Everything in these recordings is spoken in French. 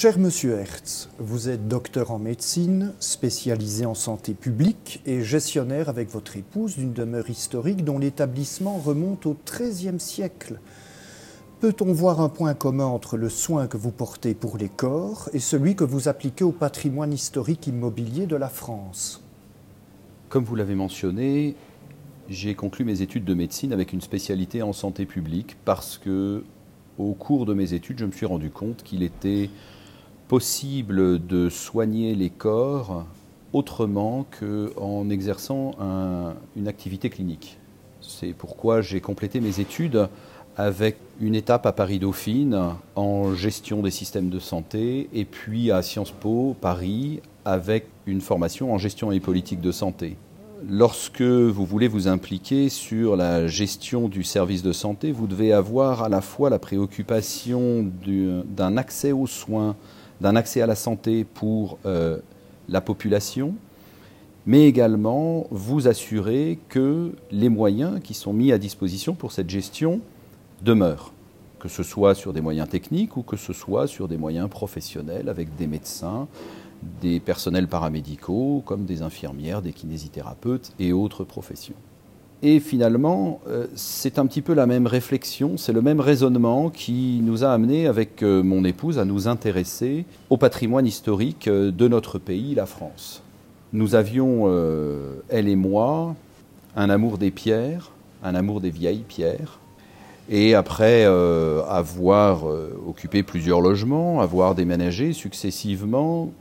Cher Monsieur Hertz, vous êtes docteur en médecine, spécialisé en santé publique et gestionnaire avec votre épouse d'une demeure historique dont l'établissement remonte au XIIIe siècle. Peut-on voir un point commun entre le soin que vous portez pour les corps et celui que vous appliquez au patrimoine historique immobilier de la France? Comme vous l'avez mentionné, j'ai conclu mes études de médecine avec une spécialité en santé publique parce que au cours de mes études, je me suis rendu compte qu'il était possible de soigner les corps autrement qu'en exerçant une activité clinique. C'est pourquoi j'ai complété mes études avec une étape à Paris-Dauphine en gestion des systèmes de santé et puis à Sciences Po Paris avec une formation en gestion et politique de santé. Lorsque vous voulez vous impliquer sur la gestion du service de santé, vous devez avoir à la fois la préoccupation d'un accès aux soins d'un accès à la santé pour euh, la population, mais également vous assurer que les moyens qui sont mis à disposition pour cette gestion demeurent, que ce soit sur des moyens techniques ou que ce soit sur des moyens professionnels avec des médecins, des personnels paramédicaux comme des infirmières, des kinésithérapeutes et autres professions. Et finalement, euh, c'est un petit peu la même réflexion, c'est le même raisonnement qui nous a amené avec euh, mon épouse à nous intéresser au patrimoine historique euh, de notre pays, la France. Nous avions, elle et moi, un amour des pierres, un amour des vieilles pierres. Et après avoir occupé plusieurs logements, avoir déménagé successivement,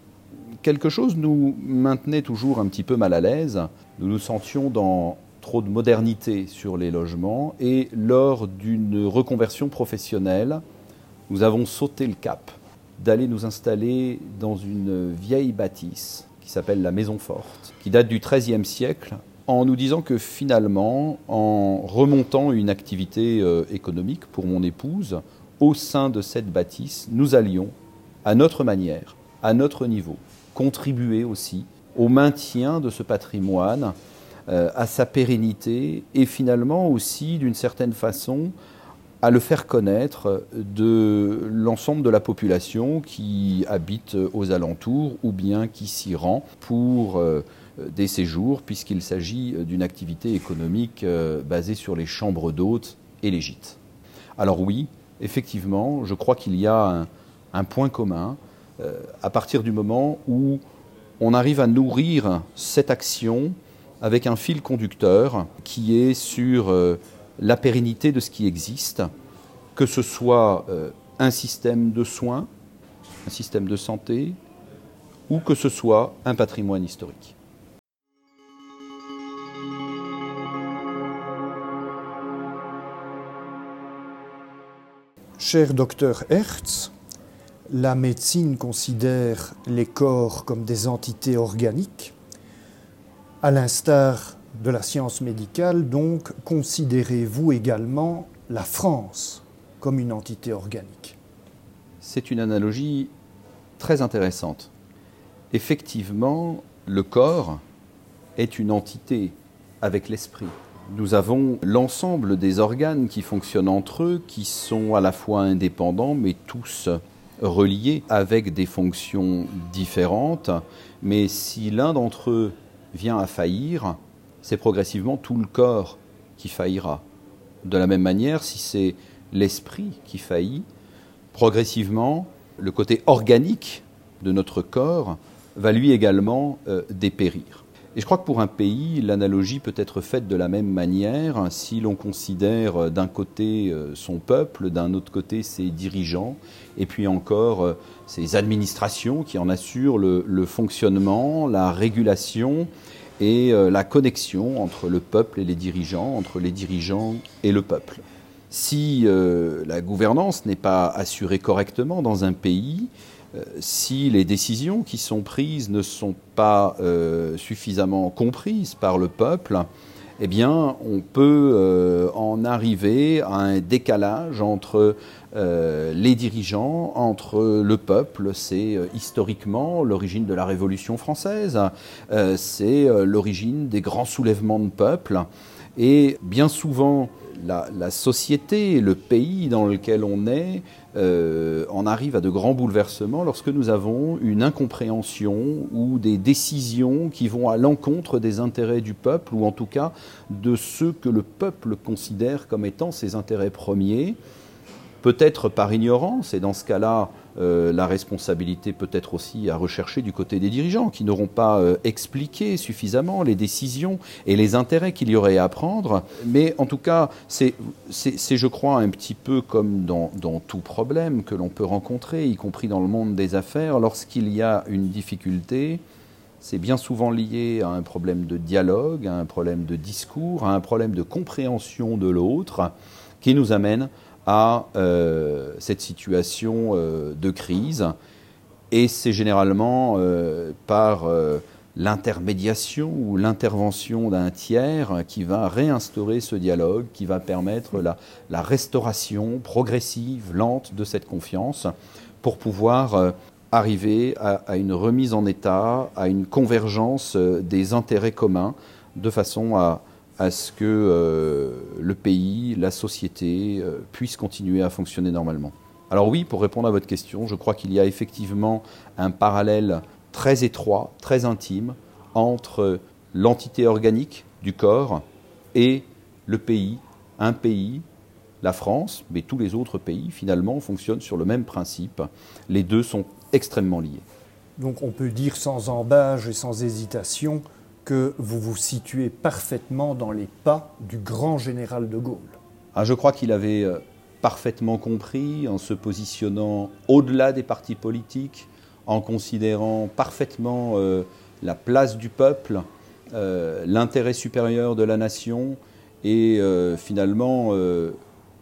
quelque chose nous maintenait toujours un petit peu mal à l'aise. Nous nous sentions dans trop de modernité sur les logements et lors d'une reconversion professionnelle, nous avons sauté le cap d'aller nous installer dans une vieille bâtisse qui s'appelle la Maison Forte, qui date du XIIIe siècle, en nous disant que finalement, en remontant une activité euh, économique pour mon épouse, au sein de cette bâtisse, nous allions, à notre manière, à notre niveau, contribuer aussi au maintien de ce patrimoine euh, à sa pérennité et finalement aussi d'une certaine façon à le faire connaître de l'ensemble de la population qui habite aux alentours ou bien qui s'y rend pour euh, des séjours puisqu'il s'agit d'une activité économique euh, basée sur les chambres d'hôtes et les gîtes. Alors oui, effectivement, je crois qu'il y a un, point commun à partir du moment où on arrive à nourrir cette action avec un fil conducteur qui est sur euh, la pérennité de ce qui existe, que ce soit euh, un système de soins, un système de santé, ou que ce soit un patrimoine historique. Cher docteur Hertz, la médecine considère les corps comme des entités organiques à l'instar de la science médicale, donc, considérez-vous également la France comme une entité organique? C'est une analogie très intéressante. Effectivement, le corps est une entité avec l'esprit. Nous avons l'ensemble des organes qui fonctionnent entre eux, qui sont à la fois indépendants, mais tous reliés avec des fonctions différentes. Mais si l'un d'entre eux vient à faillir, c'est progressivement tout le corps qui faillira. De la même manière, si c'est l'esprit qui faillit, progressivement, le côté organique de notre corps va lui également euh, dépérir. Et je crois que pour un pays, l'analogie peut être faite de la même manière si l'on considère euh, d'un côté euh, son peuple, d'un autre côté ses dirigeants, et puis encore ses administrations qui en assurent le fonctionnement, la régulation et euh, la connexion entre le peuple et les dirigeants, entre les dirigeants et le peuple. Si euh, la gouvernance n'est pas assurée correctement dans un pays, euh, si les décisions qui sont prises ne sont pas suffisamment comprises par le peuple, eh bien, on peut en arriver à un décalage entre euh, les dirigeants, entre le peuple, c'est euh, historiquement l'origine de la Révolution française, euh, c'est l'origine des grands soulèvements de peuple, et bien souvent la, société, le pays dans lequel on est, euh, en arrive à de grands bouleversements lorsque nous avons une incompréhension ou des décisions qui vont à l'encontre des intérêts du peuple, ou en tout cas de ceux que le peuple considère comme étant ses intérêts premiers, peut-être par ignorance, et dans ce cas-là, euh, la responsabilité peut être aussi à rechercher du côté des dirigeants qui n'auront pas euh, expliqué suffisamment les décisions et les intérêts qu'il y aurait à prendre. Mais en tout cas, c'est, je crois, un petit peu comme dans tout problème que l'on peut rencontrer, y compris dans le monde des affaires, lorsqu'il y a une difficulté. C'est bien souvent lié à un problème de dialogue, à un problème de discours, à un problème de compréhension de l'autre qui nous amène à euh, cette situation euh, de crise. Et c'est généralement euh, par l'intermédiation ou l'intervention d'un tiers qui va réinstaurer ce dialogue, qui va permettre la, restauration progressive, lente de cette confiance pour pouvoir arriver à, à, une remise en état, à une convergence des intérêts communs, de façon à, à ce que euh, le pays, la société euh, puisse continuer à fonctionner normalement. Alors oui, pour répondre à votre question, je crois qu'il y a effectivement un parallèle très étroit, très intime entre l'entité organique du corps et le pays, un pays, la France, mais tous les autres pays finalement fonctionnent sur le même principe. Les deux sont extrêmement liés. Donc on peut dire sans embâge et sans hésitation que vous vous situez parfaitement dans les pas du grand général de Gaulle. Ah, je crois qu'il avait euh, parfaitement compris en se positionnant au-delà des partis politiques, en considérant parfaitement euh, la place du peuple, euh, l'intérêt supérieur de la nation et finalement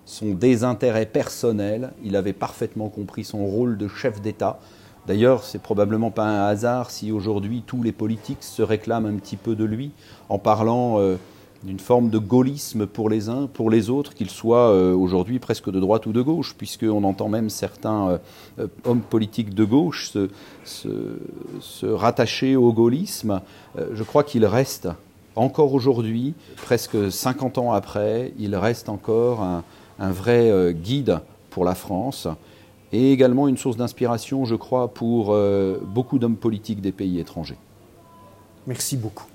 son désintérêt personnel. Il avait parfaitement compris son rôle de chef d'État D'ailleurs, c'est probablement pas un hasard si aujourd'hui tous les politiques se réclament un petit peu de lui en parlant euh, d'une forme de gaullisme pour les uns, pour les autres, qu'ils soient euh, aujourd'hui presque de droite ou de gauche, puisqu'on entend même certains euh, hommes politiques de gauche se, rattacher au gaullisme. je crois qu'il reste encore aujourd'hui, presque 50 ans après, il reste encore un vrai guide pour la France et également une source d'inspiration, je crois, pour euh, beaucoup d'hommes politiques des pays étrangers. Merci beaucoup.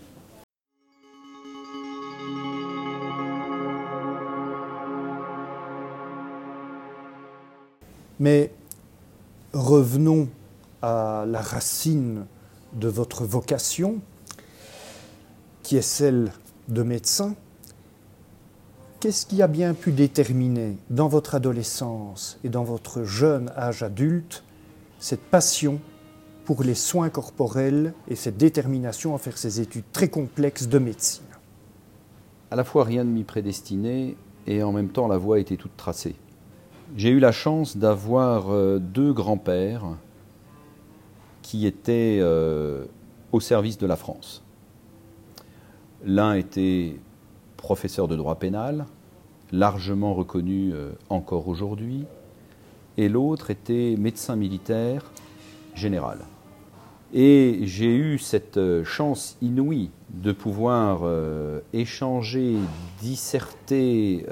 Mais revenons à la racine de votre vocation, qui est celle de médecin. Qu'est-ce qui a bien pu déterminer dans votre adolescence et dans votre jeune âge adulte cette passion pour les soins corporels et cette détermination à faire ces études très complexes de médecine? À la fois rien ne m'y prédestinait et en même temps la voie était toute tracée. J'ai eu la chance d'avoir euh, deux grands-pères qui étaient euh, au service de la France. L'un était professeur de droit pénal, largement reconnu euh, encore aujourd'hui, et l'autre était médecin militaire général. Et j'ai eu cette euh, chance inouïe de pouvoir euh, échanger, disserter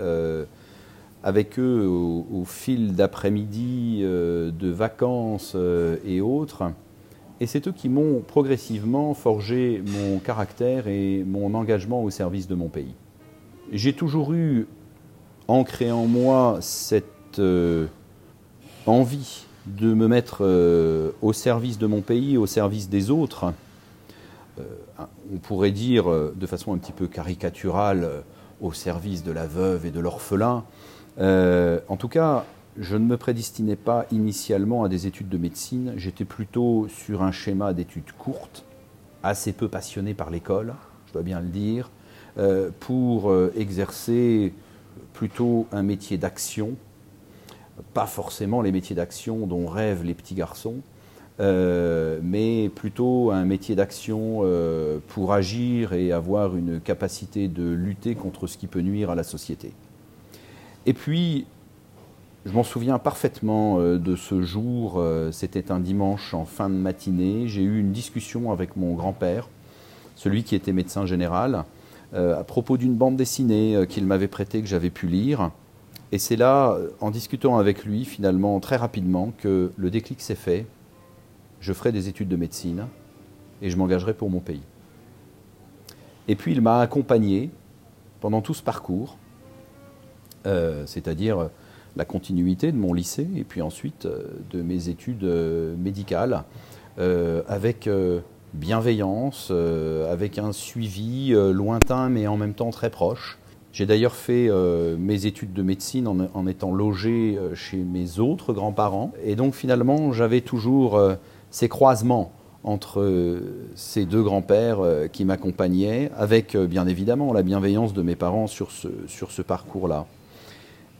avec eux au, fil d'après-midi, de vacances et autres. Et c'est eux qui m'ont progressivement forgé mon caractère et mon engagement au service de mon pays j'ai toujours eu ancré en moi cette euh, envie de me mettre euh, au service de mon pays, au service des autres. Euh, on pourrait dire de façon un petit peu caricaturale au service de la veuve et de l'orphelin. en tout cas, je ne me prédestinais pas initialement à des études de médecine. J'étais plutôt sur un schéma d'études courtes, assez peu passionné par l'école, je dois bien le dire, pour euh, exercer plutôt un métier d'action, pas forcément les métiers d'action dont rêvent les petits garçons, euh, mais plutôt un métier d'action pour agir et avoir une capacité de lutter contre ce qui peut nuire à la société. Et puis, je m'en souviens parfaitement de ce jour, c'était un dimanche en fin de matinée, j'ai eu une discussion avec mon grand-père, celui qui était médecin général, à propos d'une bande dessinée qu'il m'avait prêtée, que j'avais pu lire. Et c'est là, en discutant avec lui, finalement, très rapidement, que le déclic s'est fait. Je ferai des études de médecine et je m'engagerai pour mon pays. Et puis il m'a accompagné pendant tout ce parcours, euh, c'est-à-dire la continuité de mon lycée et puis ensuite euh, de mes études euh, médicales, avec bienveillance, avec un suivi lointain mais en même temps très proche. J'ai d'ailleurs fait mes études de médecine en, en étant logé chez mes autres grands-parents. Et donc finalement, j'avais toujours ces croisements entre euh, ces deux grands-pères euh, qui m'accompagnaient, avec euh, bien évidemment la bienveillance de mes parents sur ce, sur ce parcours-là.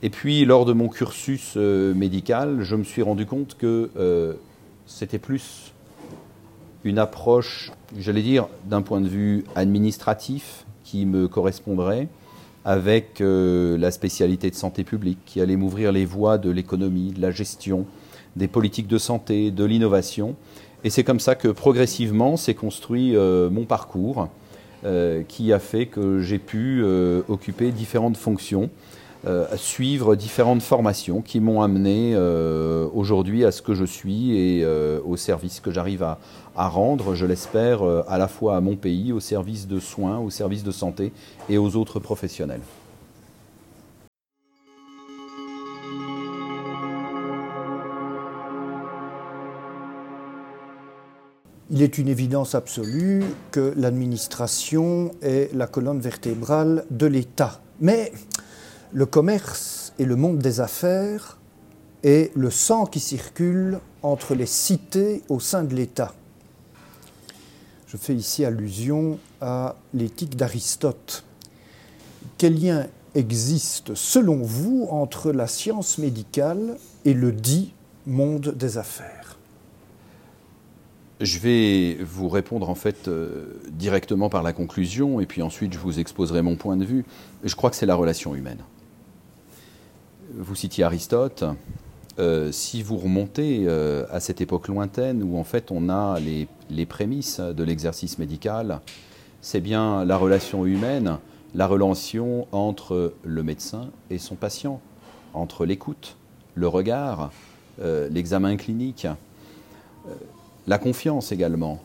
Et puis, lors de mon cursus médical, je me suis rendu compte que c'était plus une approche, j'allais dire, d'un point de vue administratif qui me correspondrait, avec la spécialité de santé publique, qui allait m'ouvrir les voies de l'économie, de la gestion, des politiques de santé, de l'innovation, et c'est comme ça que progressivement s'est construit euh, mon parcours, euh, qui a fait que j'ai pu euh, occuper différentes fonctions, suivre différentes formations qui m'ont amené aujourd'hui à ce que je suis et au service que j'arrive à, à, rendre, je l'espère, à la fois à mon pays, au service de soins, au service de santé et aux autres professionnels. Il est une évidence absolue que l'administration est la colonne vertébrale de l'État. Mais le commerce et le monde des affaires est le sang qui circule entre les cités au sein de l'État. Je fais ici allusion à l'éthique d'Aristote. Quel lien existe selon vous entre la science médicale et le dit monde des affaires? Je vais vous répondre en fait euh, directement par la conclusion et puis ensuite je vous exposerai mon point de vue. Je crois que c'est la relation humaine. Vous citiez Aristote. Euh, si vous remontez euh, à cette époque lointaine où en fait on a les, prémices de l'exercice médical, c'est bien la relation humaine, la relation entre le médecin et son patient, entre l'écoute, le regard, l'examen clinique la confiance également,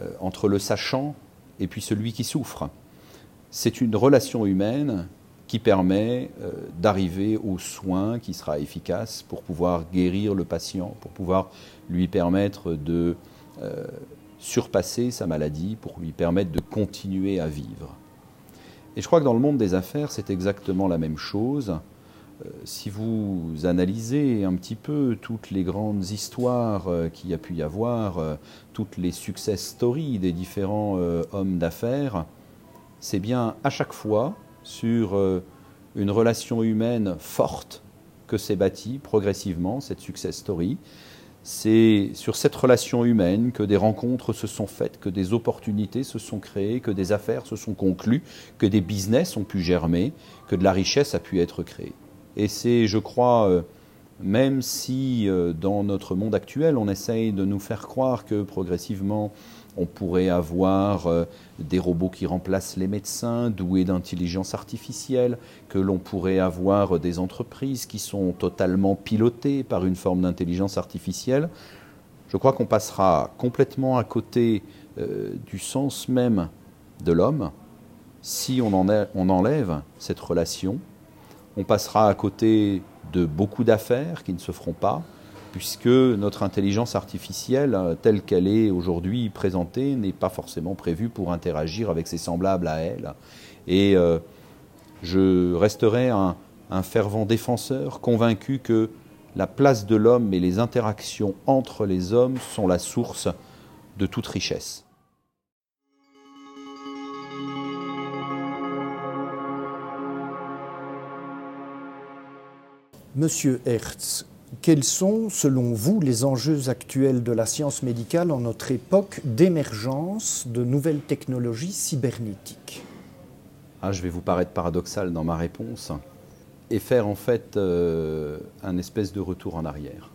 euh, entre le sachant et puis celui qui souffre. C'est une relation humaine qui permet euh, d'arriver au soin qui sera efficace pour pouvoir guérir le patient, pour pouvoir lui permettre de euh, surpasser sa maladie, pour lui permettre de continuer à vivre. Et je crois que dans le monde des affaires, c'est exactement la même chose. Euh, si vous analysez un petit peu toutes les grandes histoires qu'il y a pu y avoir, toutes les success stories des différents hommes d'affaires, c'est bien à chaque fois sur une relation humaine forte que s'est bâtie progressivement cette success story. C'est sur cette relation humaine que des rencontres se sont faites, que des opportunités se sont créées, que des affaires se sont conclues, que des business ont pu germer, que de la richesse a pu être créée. Et c'est, je crois, euh, même si euh, dans notre monde actuel, on essaye de nous faire croire que progressivement, on pourrait avoir euh, des robots qui remplacent les médecins, doués d'intelligence artificielle, que l'on pourrait avoir des entreprises qui sont totalement pilotées par une forme d'intelligence artificielle. Je crois qu'on passera complètement à côté du sens même de l'homme si on enlève cette relation on passera à côté de beaucoup d'affaires qui ne se feront pas, puisque notre intelligence artificielle, euh, telle qu'elle est aujourd'hui présentée, n'est pas forcément prévue pour interagir avec ses semblables à elle. Et euh, je resterai un, un fervent défenseur, convaincu que la place de l'homme et les interactions entre les hommes sont la source de toute richesse. Monsieur Hertz, quels sont, selon vous, les enjeux actuels de la science médicale en notre époque d'émergence de nouvelles technologies cybernétiques? Ah, Je vais vous paraître paradoxal dans ma réponse et faire en fait euh, un espèce de retour en arrière.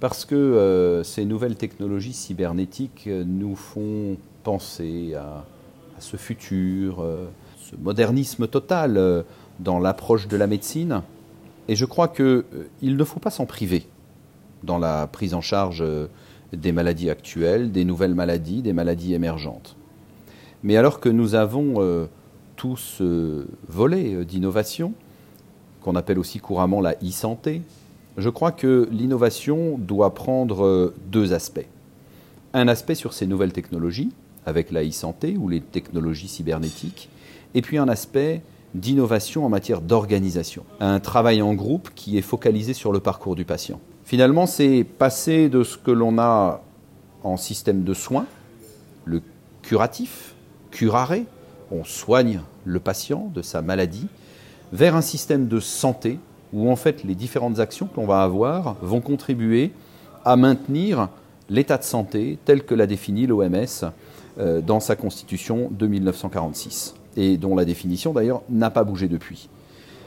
Parce que euh, ces nouvelles technologies cybernétiques nous font penser à, ce futur, euh, ce modernisme total euh, dans l'approche de la médecine. Et je crois qu'il ne faut pas s'en priver dans la prise en charge des maladies actuelles, des nouvelles maladies, des maladies émergentes. Mais alors que nous avons tout ce volet d'innovation, qu'on appelle aussi couramment la e-santé, je crois que l'innovation doit prendre deux aspects. Un aspect sur ces nouvelles technologies, avec la e-santé ou les technologies cybernétiques, et puis un aspect d'innovation en matière d'organisation. Un travail en groupe qui est focalisé sur le parcours du patient. Finalement, c'est passer de ce que l'on a en système de soins, le curatif, curare, on soigne le patient de sa maladie, vers un système de santé où en fait les différentes actions que l'on va avoir vont contribuer à maintenir l'état de santé tel que l'a défini l'OMS euh, dans sa constitution de 1946, et dont la définition d'ailleurs n'a pas bougé depuis.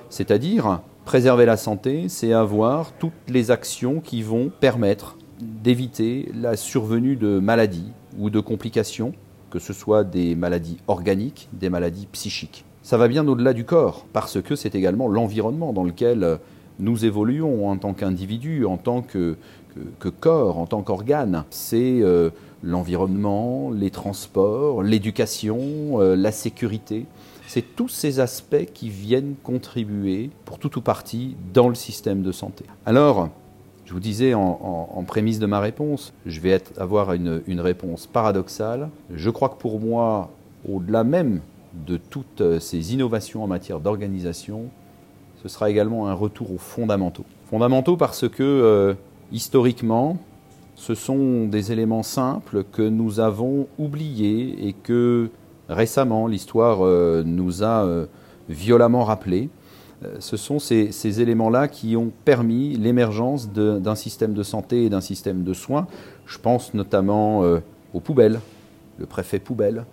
C'est-à-dire, préserver la santé, c'est avoir toutes les actions qui vont permettre d'éviter la survenue de maladies ou de complications, que ce soit des maladies organiques, des maladies psychiques. Ça va bien au-delà du corps, parce que c'est également l'environnement dans lequel nous évoluons en tant qu'individus, en tant que, corps, en tant qu'organe. C'est euh, l'environnement, les transports, l'éducation, euh, la sécurité. C'est tous ces aspects qui viennent contribuer, pour tout ou partie, dans le système de santé. Alors, je vous disais en, prémisse de ma réponse, je vais avoir une, réponse paradoxale. Je crois que pour moi, au-delà même de toutes ces innovations en matière d'organisation, ce sera également un retour aux fondamentaux. Fondamentaux parce que, euh, historiquement, ce sont des éléments simples que nous avons oubliés et que récemment l'histoire euh, nous a euh, violemment rappelés. Euh, ce sont ces, éléments-là qui ont permis l'émergence d'un système de santé et d'un système de soins. Je pense notamment aux poubelles, le préfet poubelle,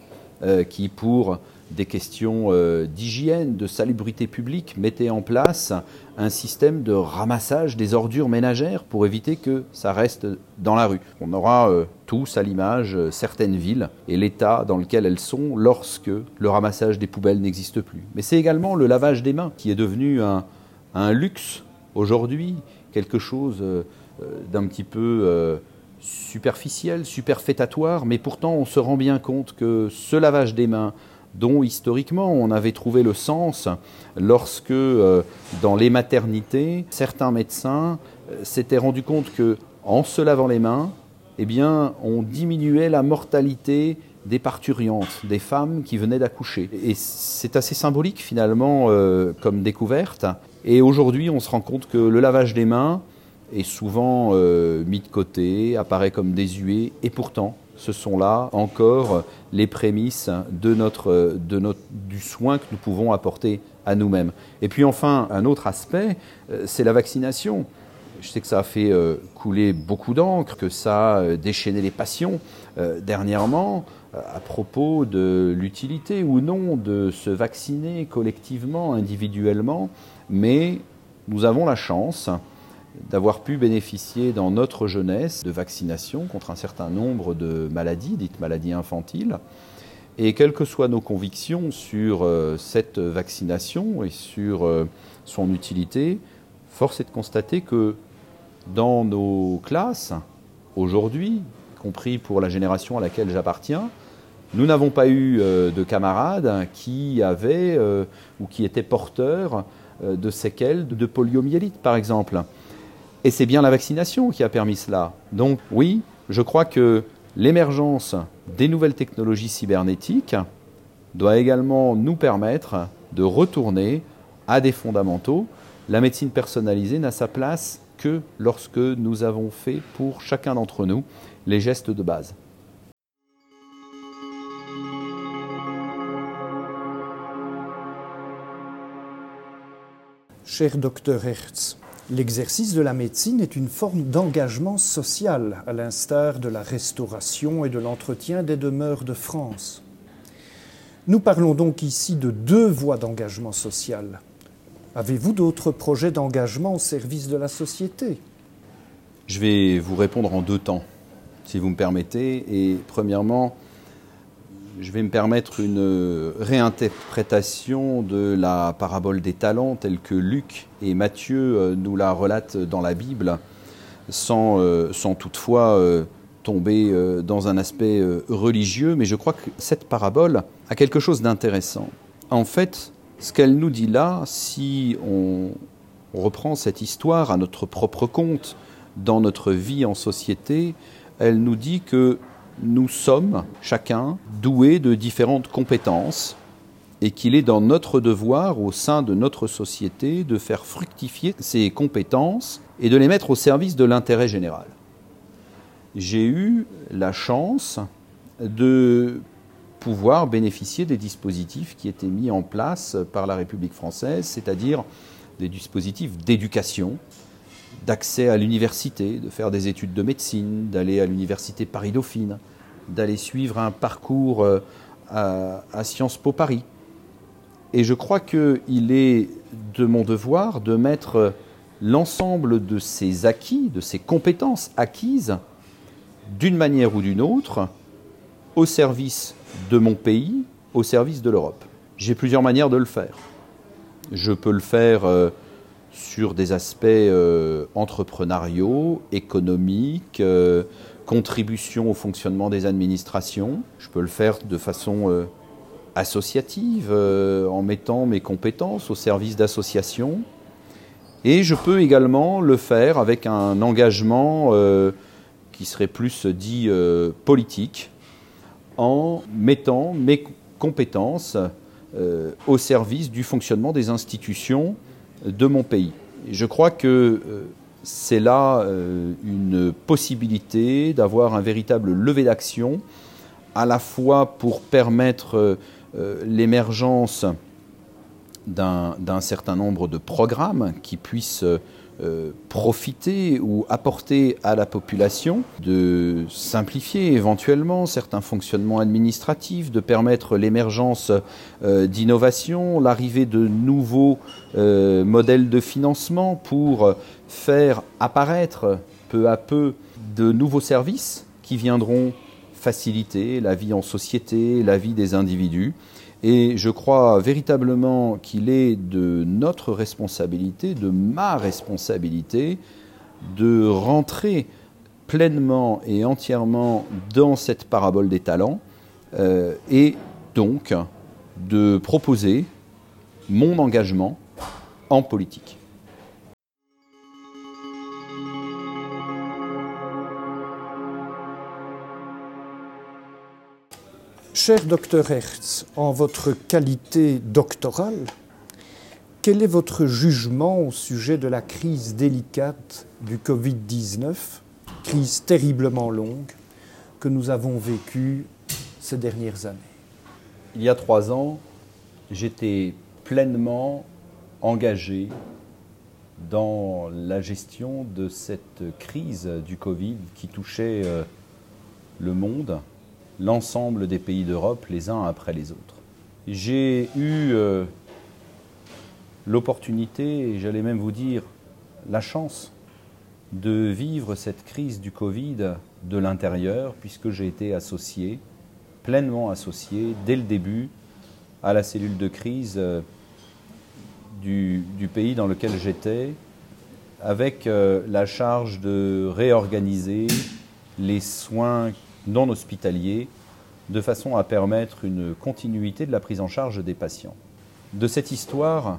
qui pour des questions euh, d'hygiène, de salubrité publique, mettez en place un système de ramassage des ordures ménagères pour éviter que ça reste dans la rue. On aura euh, tous à l'image euh, certaines villes et l'état dans lequel elles sont lorsque le ramassage des poubelles n'existe plus. Mais c'est également le lavage des mains qui est devenu un, luxe aujourd'hui, quelque chose d'un petit peu superficiel, superfétatoire, mais pourtant on se rend bien compte que ce lavage des mains, dont historiquement on avait trouvé le sens lorsque euh, dans les maternités, certains médecins euh, s'étaient rendus compte que en se lavant les mains, eh bien, on diminuait la mortalité des parturiantes, des femmes qui venaient d'accoucher. Et c'est assez symbolique finalement euh, comme découverte. Et aujourd'hui, on se rend compte que le lavage des mains est souvent mis de côté, apparaît comme désuet, et pourtant, ce sont là encore les prémices de notre, de notre, du soin que nous pouvons apporter à nous-mêmes. Et puis enfin, un autre aspect, euh, c'est la vaccination. Je sais que ça a fait euh, couler beaucoup d'encre, que ça a déchaîné les passions euh, dernièrement à propos de l'utilité ou non de se vacciner collectivement, individuellement, mais nous avons la chance d'avoir pu bénéficier dans notre jeunesse de vaccinations contre un certain nombre de maladies, dites maladies infantiles. Et quelles que soient nos convictions sur euh, cette vaccination et sur euh, son utilité, force est de constater que dans nos classes, aujourd'hui, y compris pour la génération à laquelle j'appartiens, nous n'avons pas eu euh, de camarades qui avaient ou qui étaient porteurs de séquelles de poliomyélite, par exemple. Et c'est bien la vaccination qui a permis cela. Donc oui, je crois que l'émergence des nouvelles technologies cybernétiques doit également nous permettre de retourner à des fondamentaux. La médecine personnalisée n'a sa place que lorsque nous avons fait pour chacun d'entre nous les gestes de base. Cher docteur Hertz, L'exercice de la médecine est une forme d'engagement social, à l'instar de la restauration et de l'entretien des demeures de France. Nous parlons donc ici de deux voies d'engagement social. Avez-vous d'autres projets d'engagement au service de la société? Je vais vous répondre en deux temps, si vous me permettez. Et premièrement, je vais me permettre une réinterprétation de la parabole des talents telle que Luc et Matthieu nous la relatent dans la Bible, sans, sans toutefois tomber dans un aspect religieux, mais je crois que cette parabole a quelque chose d'intéressant. En fait, ce qu'elle nous dit là, si on reprend cette histoire à notre propre compte, dans notre vie en société, elle nous dit que nous sommes chacun doués de différentes compétences et qu'il est dans notre devoir au sein de notre société de faire fructifier ces compétences et de les mettre au service de l'intérêt général. J'ai eu la chance de pouvoir bénéficier des dispositifs qui étaient mis en place par la République française, c'est-à-dire des dispositifs d'éducation, d'accès à l'université, de faire des études de médecine, d'aller à l'université Paris-Dauphine, d'aller suivre un parcours euh, à, Sciences Po Paris. Et je crois qu'il est de mon devoir de mettre l'ensemble de ces acquis, de ces compétences acquises, d'une manière ou d'une autre, au service de mon pays au service de l'Europe. J'ai plusieurs manières de le faire. Je peux le faire euh, sur des aspects euh, entrepreneuriaux, économiques, euh, contribution au fonctionnement des administrations. Je peux le faire de façon associative, en mettant mes compétences au service d'associations. Et je peux également le faire avec un engagement qui serait plus dit politique, en mettant mes compétences euh, au service du fonctionnement des institutions de mon pays. je crois que euh, c'est là euh, une possibilité d'avoir un véritable levé d'action, à la fois pour permettre l'émergence d'un certain nombre de programmes qui puissent euh, profiter ou apporter à la population, de simplifier éventuellement certains fonctionnements administratifs, de permettre l'émergence euh, d'innovations, l'arrivée de nouveaux euh, modèles de financement pour faire apparaître peu à peu de nouveaux services qui viendront faciliter la vie en société, la vie des individus. Et je crois véritablement qu'il est de notre responsabilité, de ma responsabilité, de rentrer pleinement et entièrement dans cette parabole des talents euh, et donc de proposer mon engagement en politique. Cher docteur Hertz, en votre qualité doctorale, quel est votre jugement au sujet de la crise délicate du Covid-19, crise terriblement longue que nous avons vécue ces dernières années? Il y a trois ans, j'étais pleinement engagé dans la gestion de cette crise du Covid qui touchait euh, le monde l'ensemble des pays d'Europe les uns après les autres. J'ai eu euh, l'opportunité, j'allais même vous dire la chance, de vivre cette crise du Covid de l'intérieur, puisque j'ai été associé, pleinement associé, dès le début, à la cellule de crise euh, du, pays dans lequel j'étais, avec euh, la charge de réorganiser les soins non hospitaliers, de façon à permettre une continuité de la prise en charge des patients. De cette histoire,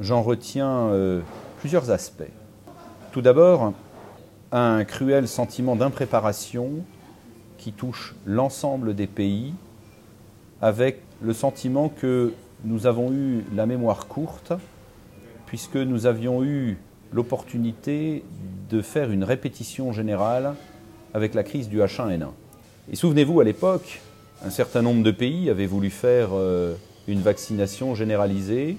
j'en retiens euh, plusieurs aspects. Tout d'abord, un cruel sentiment d'impréparation qui touche l'ensemble des pays, avec le sentiment que nous avons eu la mémoire courte, puisque nous avions eu l'opportunité de faire une répétition générale avec la crise du H1N1. Et souvenez-vous, à l'époque, un certain nombre de pays avaient voulu faire euh, une vaccination généralisée.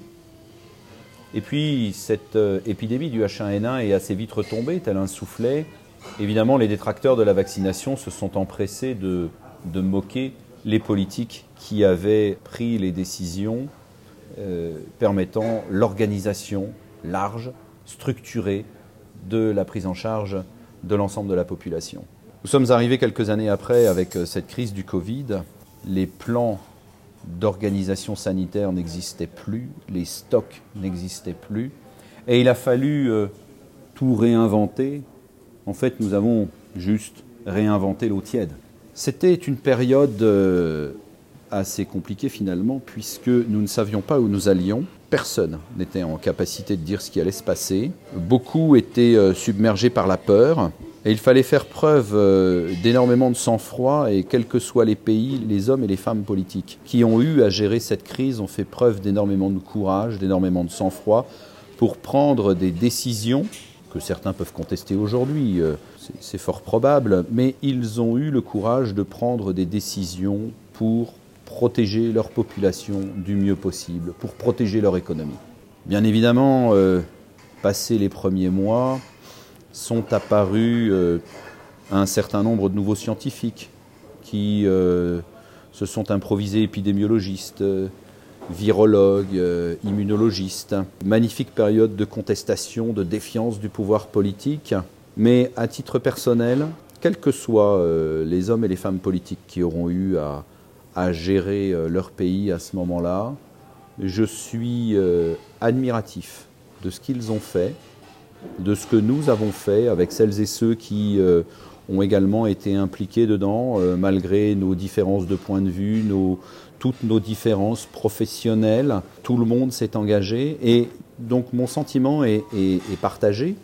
Et puis, cette euh, épidémie du H1N1 est assez vite retombée, tel un soufflet. Évidemment, les détracteurs de la vaccination se sont empressés de, moquer les politiques qui avaient pris les décisions euh, permettant l'organisation large, structurée de la prise en charge de l'ensemble de la population. Nous sommes arrivés quelques années après avec euh, cette crise du Covid. les plans d'organisation sanitaire n'existaient plus, les stocks n'existaient plus, et il a fallu euh, tout réinventer. En fait, nous avons juste réinventé l'eau tiède. C'était une période euh, assez compliquée finalement, puisque nous ne savions pas où nous allions. Personne n'était en capacité de dire ce qui allait se passer. Beaucoup étaient euh, submergés par la peur. Et il fallait faire preuve euh, d'énormément de sang-froid et quels que soient les pays, les hommes et les femmes politiques qui ont eu à gérer cette crise ont fait preuve d'énormément de courage, d'énormément de sang-froid pour prendre des décisions que certains peuvent contester aujourd'hui, euh, c'est fort probable, mais ils ont eu le courage de prendre des décisions pour protéger leur population du mieux possible, pour protéger leur économie. Bien évidemment, euh, passé les premiers mois, sont apparus euh, un certain nombre de nouveaux scientifiques qui euh, se sont improvisés épidémiologistes, virologues, immunologistes. Magnifique période de contestation, de défiance du pouvoir politique. Mais à titre personnel, quels que soient les hommes et les femmes politiques qui auront eu à, à gérer euh, leur pays à ce moment-là. Je suis euh, admiratif de ce qu'ils ont fait, de ce que nous avons fait avec celles et ceux qui euh, ont également été impliqués dedans, malgré nos différences de point de vue, toutes nos différences professionnelles. Tout le monde s'est engagé et donc mon sentiment est, partagé.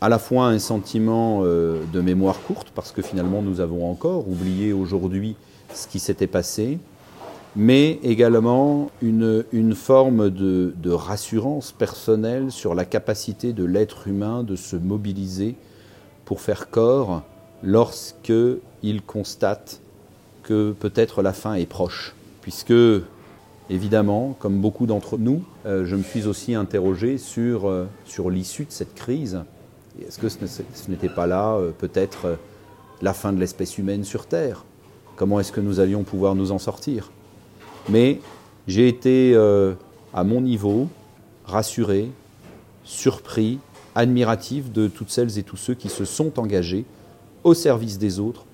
À la fois un sentiment de mémoire courte, parce que finalement nous avons encore oublié aujourd'hui ce qui s'était passé, mais également une, une forme de, de, rassurance personnelle sur la capacité de l'être humain de se mobiliser pour faire corps lorsqu'il constate que peut-être la fin est proche. Puisque, évidemment, comme beaucoup d'entre nous, euh, je me suis aussi interrogé sur, euh, sur l'issue de cette crise. Est-ce que ce n'était pas là euh, peut-être la fin de l'espèce humaine sur Terre? Comment est-ce que nous allions pouvoir nous en sortir? Mais j'ai été euh, à mon niveau rassuré, surpris, admiratif de toutes celles et tous ceux qui se sont engagés au service des autres,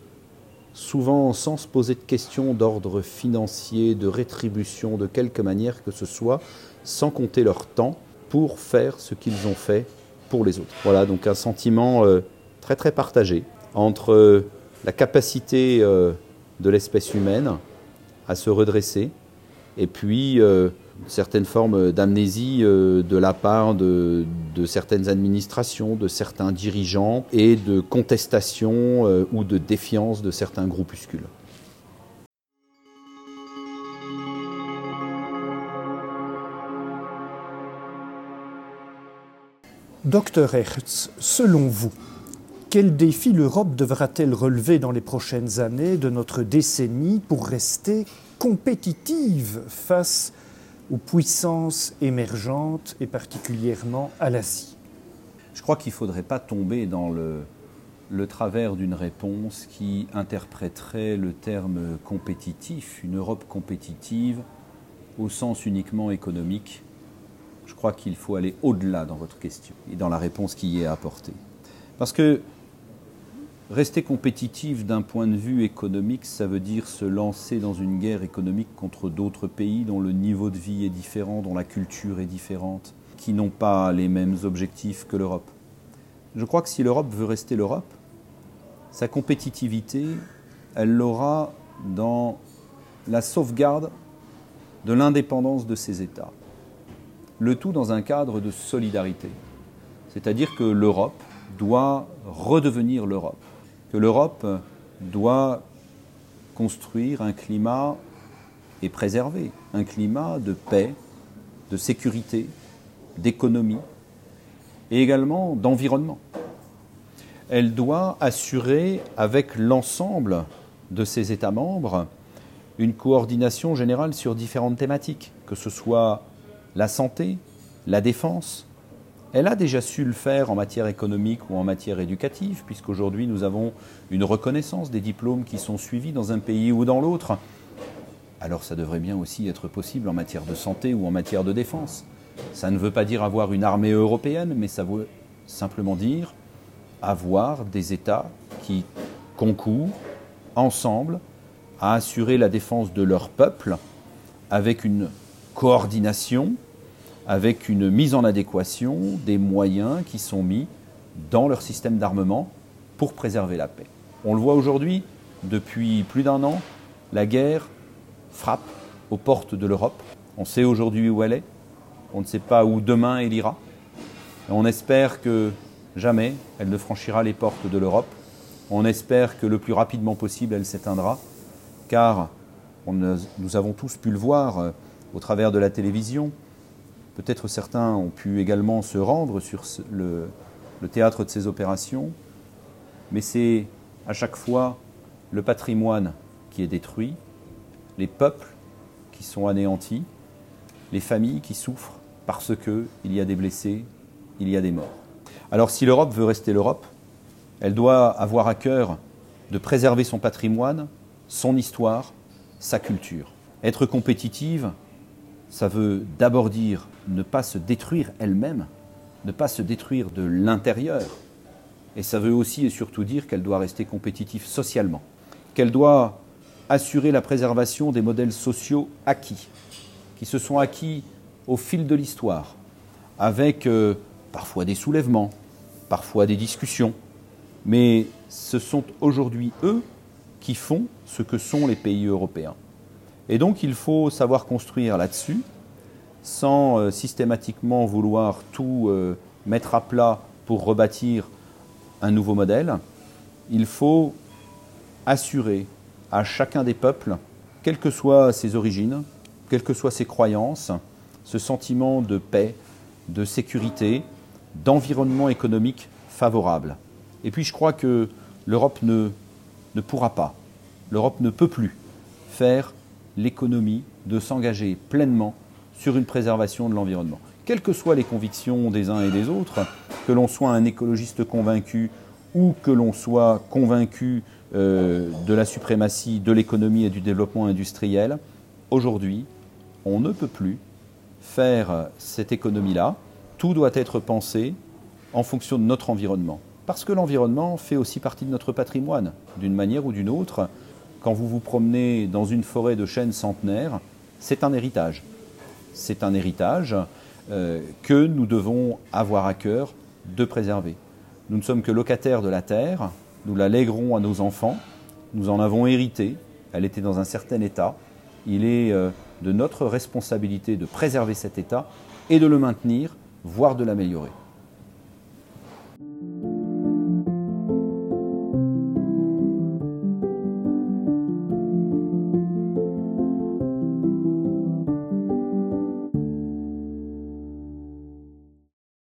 souvent sans se poser de questions d'ordre financier, de rétribution, de quelque manière que ce soit, sans compter leur temps pour faire ce qu'ils ont fait pour les autres. Voilà donc un sentiment euh, très très partagé entre euh, la capacité de l'espèce humaine à se redresser, et puis euh, certaines formes d'amnésie euh, de la part de, certaines administrations, de certains dirigeants, et de contestation euh, ou de défiance de certains groupuscules. Docteur Hertz, selon vous, quel défi l'Europe devra-t-elle relever dans les prochaines années de notre décennie pour rester compétitive face aux puissances émergentes et particulièrement à l'Asie? Je crois qu'il ne faudrait pas tomber dans le, travers d'une réponse qui interpréterait le terme compétitif, une Europe compétitive au sens uniquement économique. Je crois qu'il faut aller au-delà dans votre question et dans la réponse qui y est apportée. Parce que Rester compétitif d'un point de vue économique, ça veut dire se lancer dans une guerre économique contre d'autres pays dont le niveau de vie est différent, dont la culture est différente, qui n'ont pas les mêmes objectifs que l'Europe. Je crois que si l'Europe veut rester l'Europe, sa compétitivité, elle l'aura dans la sauvegarde de l'indépendance de ses États. Le tout dans un cadre de solidarité. C'est-à-dire que l'Europe doit redevenir l'Europe que l'Europe doit construire un climat et préserver un climat de paix, de sécurité, d'économie et également d'environnement. Elle doit assurer avec l'ensemble de ses États membres une coordination générale sur différentes thématiques, que ce soit la santé, la défense, elle a déjà su le faire en matière économique ou en matière éducative, puisqu'aujourd'hui nous avons une reconnaissance des diplômes qui sont suivis dans un pays ou dans l'autre. Alors ça devrait bien aussi être possible en matière de santé ou en matière de défense. Ça ne veut pas dire avoir une armée européenne, mais ça veut simplement dire avoir des États qui concourent ensemble à assurer la défense de leur peuple avec une coordination, avec une mise en adéquation des moyens qui sont mis dans leur système d'armement pour préserver la paix. On le voit aujourd'hui, depuis plus d'un an, la guerre frappe aux portes de l'Europe. On sait aujourd'hui où elle est, on ne sait pas où demain elle ira. on espère que jamais elle ne franchira les portes de l'Europe. On espère que le plus rapidement possible elle s'éteindra, car nous avons tous pu le voir euh, au travers de la télévision. Peut-être certains ont pu également se rendre sur le, théâtre de ces opérations, mais c'est à chaque fois le patrimoine qui est détruit, les peuples qui sont anéantis, les familles qui souffrent parce qu'il y a des blessés, il y a des morts. Alors si l'Europe veut rester l'Europe, elle doit avoir à cœur de préserver son patrimoine, son histoire, sa culture. Être compétitive, ça veut d'abord dire ne pas se détruire elle-même, ne pas se détruire de l'intérieur. Et ça veut aussi et surtout dire qu'elle doit rester compétitive socialement, qu'elle doit assurer la préservation des modèles sociaux acquis, qui se sont acquis au fil de l'histoire, avec euh, parfois des soulèvements, parfois des discussions. Mais ce sont aujourd'hui eux qui font ce que sont les pays européens. Et donc il faut savoir construire là-dessus, sans euh, systématiquement vouloir tout euh, mettre à plat pour rebâtir un nouveau modèle. Il faut assurer à chacun des peuples, quelles que soient ses origines, quelles que soient ses croyances, ce sentiment de paix, de sécurité, d'environnement économique favorable. Et puis je crois que l'Europe ne, ne pourra pas, l'Europe ne peut plus faire l'économie de s'engager pleinement sur une préservation de l'environnement. Quelles que soient les convictions des uns et des autres, que l'on soit un écologiste convaincu ou que l'on soit convaincu euh, de la suprématie de l'économie et du développement industriel, aujourd'hui, on ne peut plus faire cette économie-là. Tout doit être pensé en fonction de notre environnement. Parce que l'environnement fait aussi partie de notre patrimoine, d'une manière ou d'une autre. Quand vous vous promenez dans une forêt de chênes centenaires, c'est un héritage. C'est un héritage euh, que nous devons avoir à cœur de préserver. Nous ne sommes que locataires de la terre, nous la lèguerons à nos enfants, nous en avons hérité, elle était dans un certain état, il est euh, de notre responsabilité de préserver cet état et de le maintenir, voire de l'améliorer.